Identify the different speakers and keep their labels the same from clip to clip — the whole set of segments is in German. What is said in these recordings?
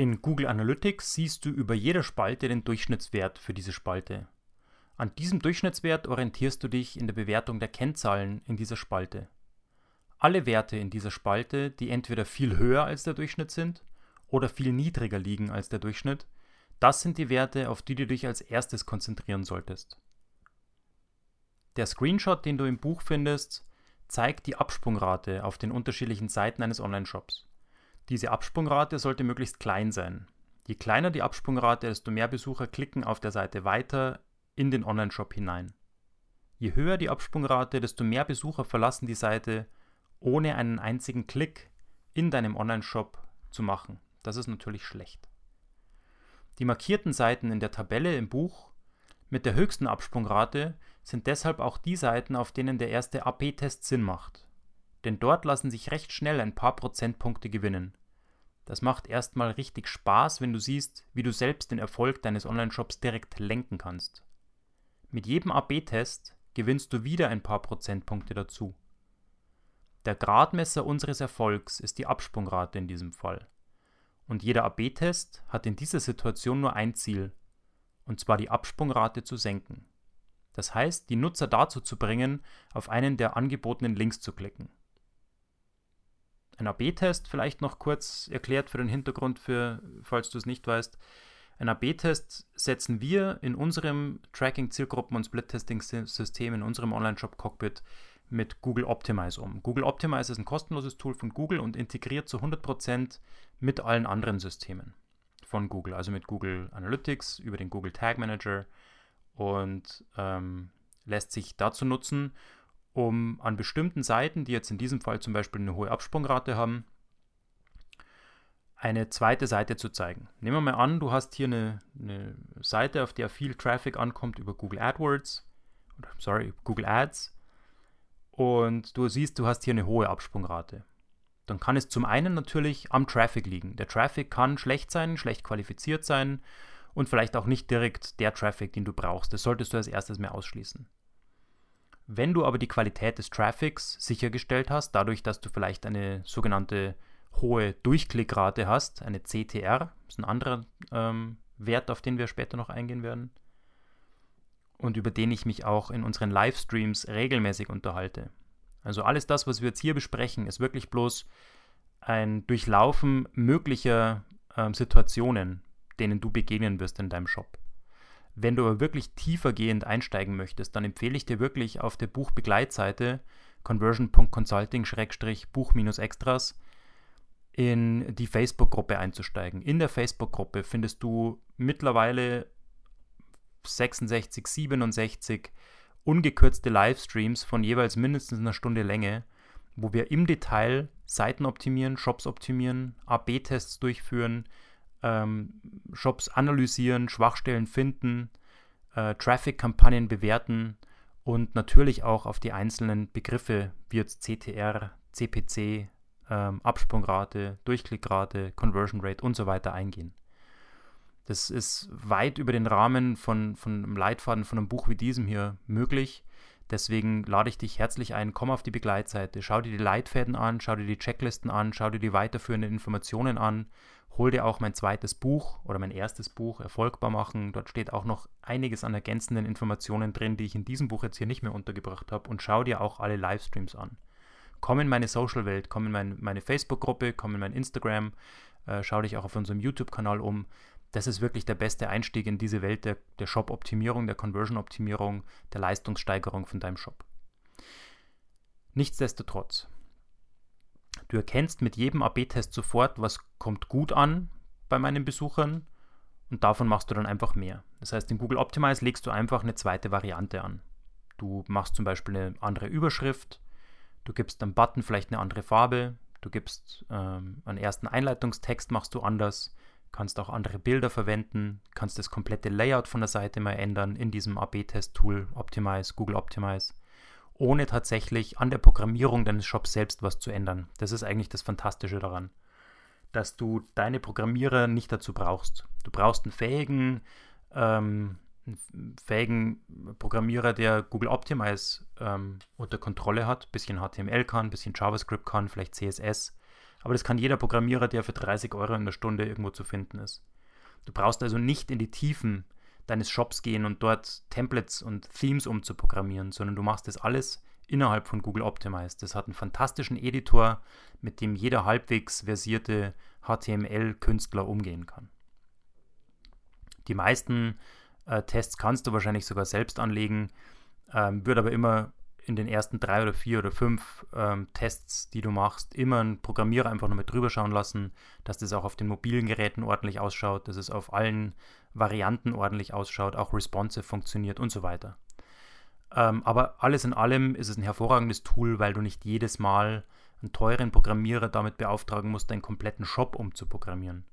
Speaker 1: In Google Analytics siehst du über jede Spalte den Durchschnittswert für diese Spalte. An diesem Durchschnittswert orientierst du dich in der Bewertung der Kennzahlen in dieser Spalte. Alle Werte in dieser Spalte, die entweder viel höher als der Durchschnitt sind oder viel niedriger liegen als der Durchschnitt, das sind die Werte, auf die du dich als erstes konzentrieren solltest. Der Screenshot, den du im Buch findest, zeigt die Absprungrate auf den unterschiedlichen Seiten eines Online-Shops. Diese Absprungrate sollte möglichst klein sein. Je kleiner die Absprungrate, desto mehr Besucher klicken auf der Seite weiter in den Online-Shop hinein. Je höher die Absprungrate, desto mehr Besucher verlassen die Seite, ohne einen einzigen Klick in deinem Online-Shop zu machen. Das ist natürlich schlecht. Die markierten Seiten in der Tabelle im Buch mit der höchsten Absprungrate sind deshalb auch die Seiten, auf denen der erste AP-Test Sinn macht. Denn dort lassen sich recht schnell ein paar Prozentpunkte gewinnen. Das macht erstmal richtig Spaß, wenn du siehst, wie du selbst den Erfolg deines Online-Shops direkt lenken kannst. Mit jedem AB-Test gewinnst du wieder ein paar Prozentpunkte dazu. Der Gradmesser unseres Erfolgs ist die Absprungrate in diesem Fall. Und jeder AB-Test hat in dieser Situation nur ein Ziel, und zwar die Absprungrate zu senken. Das heißt, die Nutzer dazu zu bringen, auf einen der angebotenen Links zu klicken. Ein AB-Test vielleicht noch kurz erklärt für den Hintergrund, für, falls du es nicht weißt. Ein AB-Test setzen wir in unserem Tracking-Zielgruppen- und Split-Testing-System, in unserem Online-Shop-Cockpit mit Google Optimize um. Google Optimize ist ein kostenloses Tool von Google und integriert zu 100% mit allen anderen Systemen von Google, also mit Google Analytics, über den Google Tag Manager und ähm, lässt sich dazu nutzen, um an bestimmten Seiten, die jetzt in diesem Fall zum Beispiel eine hohe Absprungrate haben, eine zweite Seite zu zeigen. Nehmen wir mal an, du hast hier eine, eine Seite, auf der viel Traffic ankommt über Google AdWords, sorry, Google Ads, und du siehst, du hast hier eine hohe Absprungrate. Dann kann es zum einen natürlich am Traffic liegen. Der Traffic kann schlecht sein, schlecht qualifiziert sein und vielleicht auch nicht direkt der Traffic, den du brauchst. Das solltest du als erstes mehr ausschließen. Wenn du aber die Qualität des Traffics sichergestellt hast, dadurch, dass du vielleicht eine sogenannte hohe Durchklickrate hast, eine CTR, ist ein anderer ähm, Wert, auf den wir später noch eingehen werden, und über den ich mich auch in unseren Livestreams regelmäßig unterhalte. Also alles das, was wir jetzt hier besprechen, ist wirklich bloß ein Durchlaufen möglicher ähm, Situationen, denen du begegnen wirst in deinem Shop. Wenn du aber wirklich tiefergehend einsteigen möchtest, dann empfehle ich dir wirklich auf der Buchbegleitseite conversion.consulting-buch-extras in die Facebook-Gruppe einzusteigen. In der Facebook-Gruppe findest du mittlerweile 66, 67 ungekürzte Livestreams von jeweils mindestens einer Stunde Länge, wo wir im Detail Seiten optimieren, Shops optimieren, AB-Tests durchführen, ähm, Shops analysieren, Schwachstellen finden, äh, Traffic-Kampagnen bewerten und natürlich auch auf die einzelnen Begriffe wie jetzt CTR, CPC, ähm, Absprungrate, Durchklickrate, Conversion Rate und so weiter eingehen. Das ist weit über den Rahmen von, von einem Leitfaden von einem Buch wie diesem hier möglich. Deswegen lade ich dich herzlich ein, komm auf die Begleitseite, schau dir die Leitfäden an, schau dir die Checklisten an, schau dir die weiterführenden Informationen an hol dir auch mein zweites Buch oder mein erstes Buch Erfolgbar machen. Dort steht auch noch einiges an ergänzenden Informationen drin, die ich in diesem Buch jetzt hier nicht mehr untergebracht habe. Und schau dir auch alle Livestreams an. Komm in meine Social-Welt, komm in mein, meine Facebook-Gruppe, komm in mein Instagram, äh, schau dich auch auf unserem YouTube-Kanal um. Das ist wirklich der beste Einstieg in diese Welt der, der Shop-Optimierung, der Conversion-Optimierung, der Leistungssteigerung von deinem Shop. Nichtsdestotrotz, Du erkennst mit jedem AB-Test sofort, was kommt gut an bei meinen Besuchern und davon machst du dann einfach mehr. Das heißt, in Google Optimize legst du einfach eine zweite Variante an. Du machst zum Beispiel eine andere Überschrift, du gibst einem Button vielleicht eine andere Farbe, du gibst ähm, einen ersten Einleitungstext machst du anders, kannst auch andere Bilder verwenden, kannst das komplette Layout von der Seite mal ändern in diesem AB-Test-Tool Optimize, Google Optimize ohne tatsächlich an der Programmierung deines Shops selbst was zu ändern. Das ist eigentlich das Fantastische daran, dass du deine Programmierer nicht dazu brauchst. Du brauchst einen fähigen, ähm, fähigen Programmierer, der Google Optimize ähm, unter Kontrolle hat, bisschen HTML kann, bisschen JavaScript kann, vielleicht CSS, Aber das kann jeder Programmierer, der für 30 Euro in der Stunde irgendwo zu finden ist. Du brauchst also nicht in die Tiefen deines Shops gehen und dort Templates und Themes umzuprogrammieren, sondern du machst das alles innerhalb von Google Optimize. Das hat einen fantastischen Editor, mit dem jeder halbwegs versierte HTML-Künstler umgehen kann. Die meisten äh, Tests kannst du wahrscheinlich sogar selbst anlegen, ähm, wird aber immer in den ersten drei oder vier oder fünf ähm, Tests, die du machst, immer einen Programmierer einfach nochmal drüber schauen lassen, dass das auch auf den mobilen Geräten ordentlich ausschaut, dass es auf allen Varianten ordentlich ausschaut, auch responsive funktioniert und so weiter. Ähm, aber alles in allem ist es ein hervorragendes Tool, weil du nicht jedes Mal einen teuren Programmierer damit beauftragen musst, deinen kompletten Shop umzuprogrammieren.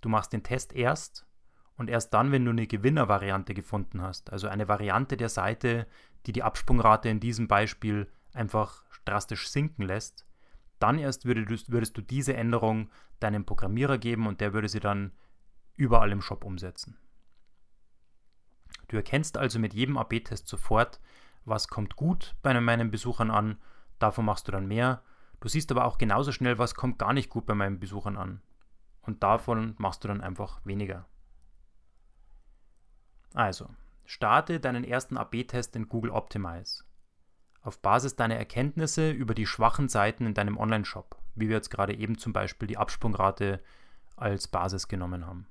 Speaker 1: Du machst den Test erst und erst dann, wenn du eine Gewinnervariante gefunden hast, also eine Variante der Seite, die die Absprungrate in diesem Beispiel einfach drastisch sinken lässt, dann erst würdest, du diese Änderung deinem Programmierer geben und der würde sie dann überall im Shop umsetzen. Du erkennst also mit jedem AB-Test sofort, was kommt gut bei meinen Besuchern an, davon machst du dann mehr. Du siehst aber auch genauso schnell, was kommt gar nicht gut bei meinen Besuchern an. Und davon machst du dann einfach weniger. Also, starte deinen ersten AB-Test in Google Optimize. Auf Basis deiner Erkenntnisse über die schwachen Seiten in deinem Online-Shop, wie wir jetzt gerade eben zum Beispiel die Absprungrate als Basis genommen haben.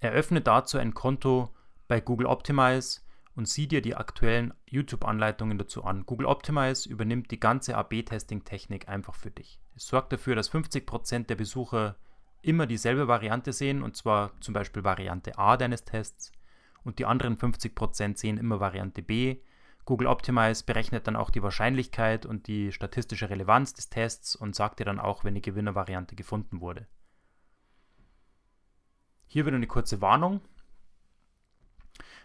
Speaker 1: Eröffne dazu ein Konto bei Google Optimize und sieh dir die aktuellen YouTube-Anleitungen dazu an. Google Optimize übernimmt die ganze AB-Testing-Technik einfach für dich. Es sorgt dafür, dass 50% der Besucher immer dieselbe Variante sehen, und zwar zum Beispiel Variante A deines Tests, und die anderen 50% sehen immer Variante B. Google Optimize berechnet dann auch die Wahrscheinlichkeit und die statistische Relevanz des Tests und sagt dir dann auch, wenn die Gewinnervariante gefunden wurde. Hier wieder eine kurze Warnung.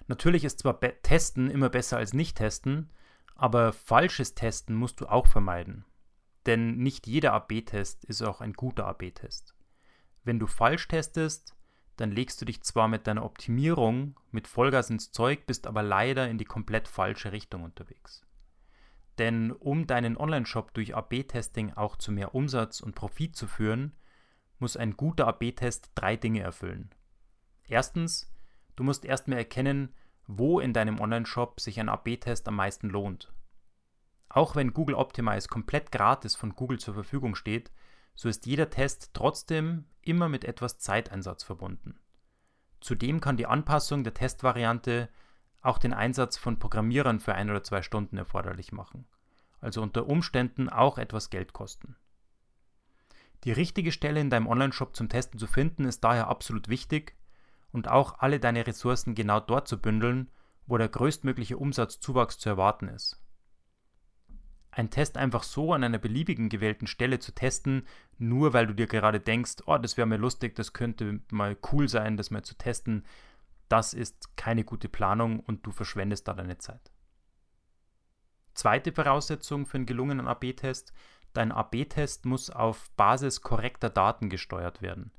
Speaker 1: Natürlich ist zwar Testen immer besser als nicht testen, aber falsches Testen musst du auch vermeiden. Denn nicht jeder AB-Test ist auch ein guter AB-Test. Wenn du falsch testest, dann legst du dich zwar mit deiner Optimierung mit Vollgas ins Zeug, bist aber leider in die komplett falsche Richtung unterwegs. Denn um deinen Online-Shop durch AB-Testing auch zu mehr Umsatz und Profit zu führen, muss ein guter AB-Test drei Dinge erfüllen. Erstens, du musst erstmal erkennen, wo in deinem Online-Shop sich ein AB-Test am meisten lohnt. Auch wenn Google Optimize komplett gratis von Google zur Verfügung steht, so ist jeder Test trotzdem immer mit etwas Zeiteinsatz verbunden. Zudem kann die Anpassung der Testvariante auch den Einsatz von Programmierern für ein oder zwei Stunden erforderlich machen, also unter Umständen auch etwas Geld kosten. Die richtige Stelle in deinem Onlineshop zum Testen zu finden ist daher absolut wichtig und auch alle deine Ressourcen genau dort zu bündeln, wo der größtmögliche Umsatzzuwachs zu erwarten ist. Ein Test einfach so an einer beliebigen gewählten Stelle zu testen, nur weil du dir gerade denkst, oh, das wäre mir lustig, das könnte mal cool sein, das mal zu testen, das ist keine gute Planung und du verschwendest da deine Zeit. Zweite Voraussetzung für einen gelungenen AB-Test, dein AB-Test muss auf Basis korrekter Daten gesteuert werden.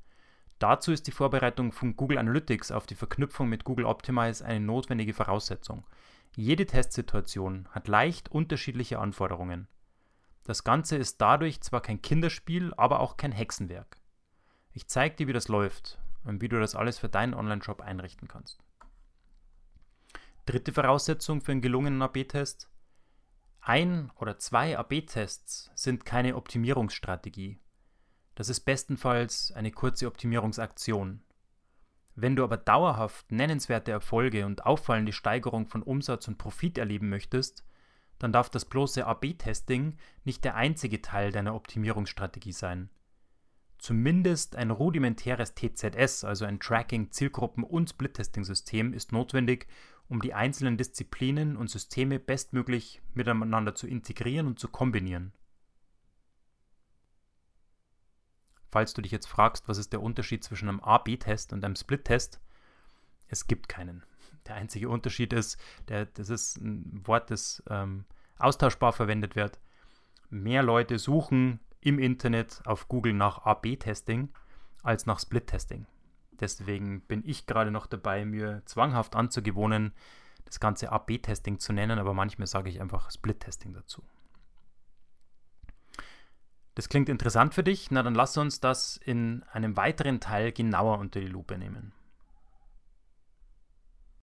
Speaker 1: Dazu ist die Vorbereitung von Google Analytics auf die Verknüpfung mit Google Optimize eine notwendige Voraussetzung. Jede Testsituation hat leicht unterschiedliche Anforderungen. Das Ganze ist dadurch zwar kein Kinderspiel, aber auch kein Hexenwerk. Ich zeige dir, wie das läuft und wie du das alles für deinen Online-Shop einrichten kannst. Dritte Voraussetzung für einen gelungenen AB-Test. Ein oder zwei AB-Tests sind keine Optimierungsstrategie. Das ist bestenfalls eine kurze Optimierungsaktion. Wenn du aber dauerhaft nennenswerte Erfolge und auffallende Steigerung von Umsatz und Profit erleben möchtest, dann darf das bloße AB-Testing nicht der einzige Teil deiner Optimierungsstrategie sein. Zumindest ein rudimentäres TZS, also ein Tracking, Zielgruppen und Split-Testing-System, ist notwendig, um die einzelnen Disziplinen und Systeme bestmöglich miteinander zu integrieren und zu kombinieren. Falls du dich jetzt fragst, was ist der Unterschied zwischen einem A-B-Test und einem Split-Test, es gibt keinen. Der einzige Unterschied ist, der, das ist ein Wort, das ähm, austauschbar verwendet wird. Mehr Leute suchen im Internet auf Google nach A-B-Testing als nach Split-Testing. Deswegen bin ich gerade noch dabei, mir zwanghaft anzugewöhnen, das ganze A-B-Testing zu nennen, aber manchmal sage ich einfach Split-Testing dazu. Das klingt interessant für dich? Na dann lass uns das in einem weiteren Teil genauer unter die Lupe nehmen.